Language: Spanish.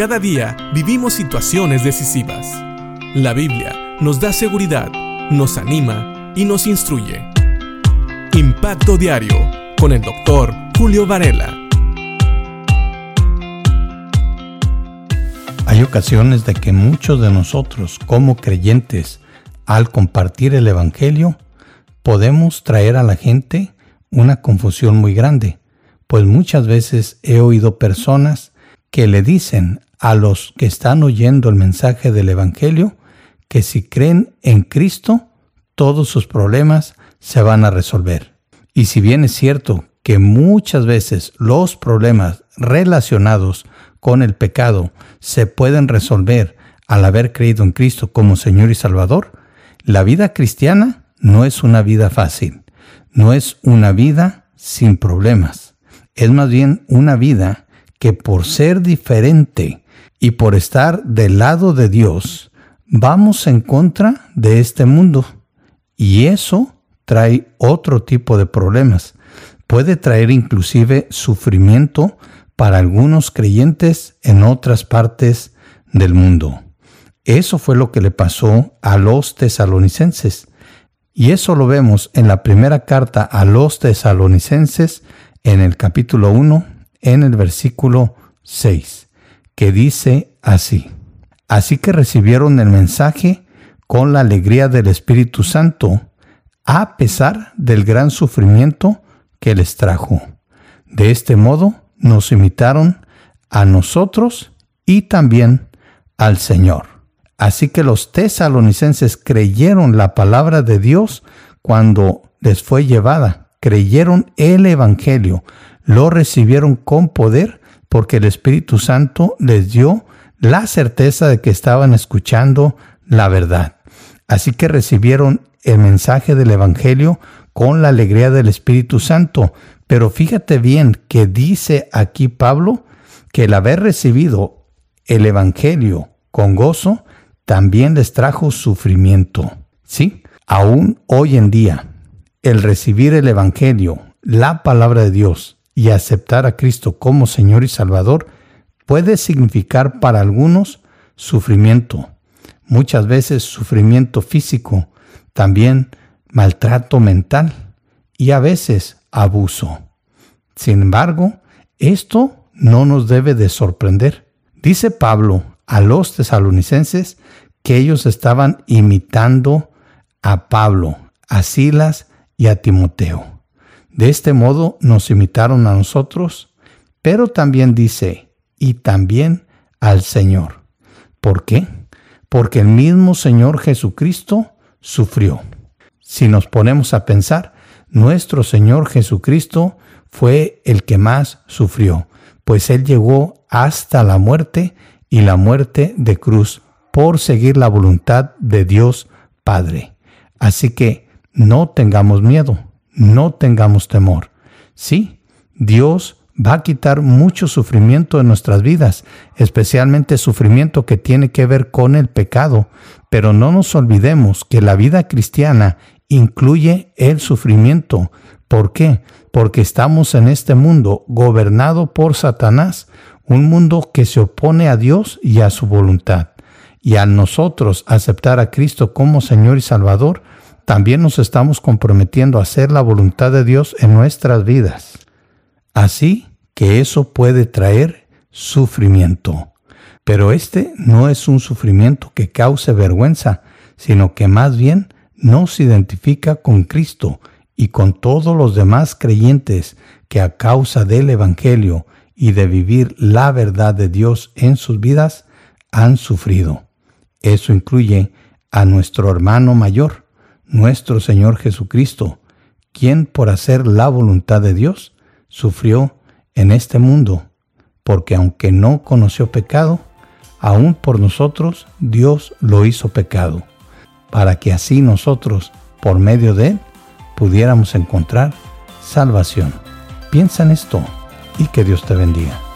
Cada día vivimos situaciones decisivas. La Biblia nos da seguridad, nos anima y nos instruye. Impacto Diario con el doctor Julio Varela. Hay ocasiones de que muchos de nosotros como creyentes, al compartir el Evangelio, podemos traer a la gente una confusión muy grande, pues muchas veces he oído personas que le dicen a los que están oyendo el mensaje del Evangelio que si creen en Cristo, todos sus problemas se van a resolver. Y si bien es cierto que muchas veces los problemas relacionados con el pecado se pueden resolver al haber creído en Cristo como Señor y Salvador, la vida cristiana no es una vida fácil, no es una vida sin problemas, es más bien una vida que por ser diferente y por estar del lado de Dios, vamos en contra de este mundo. Y eso trae otro tipo de problemas. Puede traer inclusive sufrimiento para algunos creyentes en otras partes del mundo. Eso fue lo que le pasó a los tesalonicenses. Y eso lo vemos en la primera carta a los tesalonicenses en el capítulo 1, en el versículo 6 que dice así. Así que recibieron el mensaje con la alegría del Espíritu Santo, a pesar del gran sufrimiento que les trajo. De este modo nos imitaron a nosotros y también al Señor. Así que los tesalonicenses creyeron la palabra de Dios cuando les fue llevada, creyeron el Evangelio, lo recibieron con poder porque el Espíritu Santo les dio la certeza de que estaban escuchando la verdad. Así que recibieron el mensaje del Evangelio con la alegría del Espíritu Santo. Pero fíjate bien que dice aquí Pablo que el haber recibido el Evangelio con gozo también les trajo sufrimiento. Sí, aún hoy en día, el recibir el Evangelio, la palabra de Dios, y aceptar a Cristo como Señor y Salvador puede significar para algunos sufrimiento, muchas veces sufrimiento físico, también maltrato mental y a veces abuso. Sin embargo, esto no nos debe de sorprender. Dice Pablo a los tesalonicenses que ellos estaban imitando a Pablo, a Silas y a Timoteo. De este modo nos imitaron a nosotros, pero también dice, y también al Señor. ¿Por qué? Porque el mismo Señor Jesucristo sufrió. Si nos ponemos a pensar, nuestro Señor Jesucristo fue el que más sufrió, pues Él llegó hasta la muerte y la muerte de cruz por seguir la voluntad de Dios Padre. Así que no tengamos miedo no tengamos temor. Sí, Dios va a quitar mucho sufrimiento de nuestras vidas, especialmente sufrimiento que tiene que ver con el pecado, pero no nos olvidemos que la vida cristiana incluye el sufrimiento. ¿Por qué? Porque estamos en este mundo gobernado por Satanás, un mundo que se opone a Dios y a su voluntad. Y al nosotros aceptar a Cristo como Señor y Salvador, también nos estamos comprometiendo a hacer la voluntad de Dios en nuestras vidas. Así que eso puede traer sufrimiento. Pero este no es un sufrimiento que cause vergüenza, sino que más bien nos identifica con Cristo y con todos los demás creyentes que a causa del Evangelio y de vivir la verdad de Dios en sus vidas han sufrido. Eso incluye a nuestro hermano mayor, nuestro Señor Jesucristo, quien por hacer la voluntad de Dios sufrió en este mundo, porque aunque no conoció pecado, aún por nosotros Dios lo hizo pecado, para que así nosotros, por medio de Él, pudiéramos encontrar salvación. Piensa en esto y que Dios te bendiga.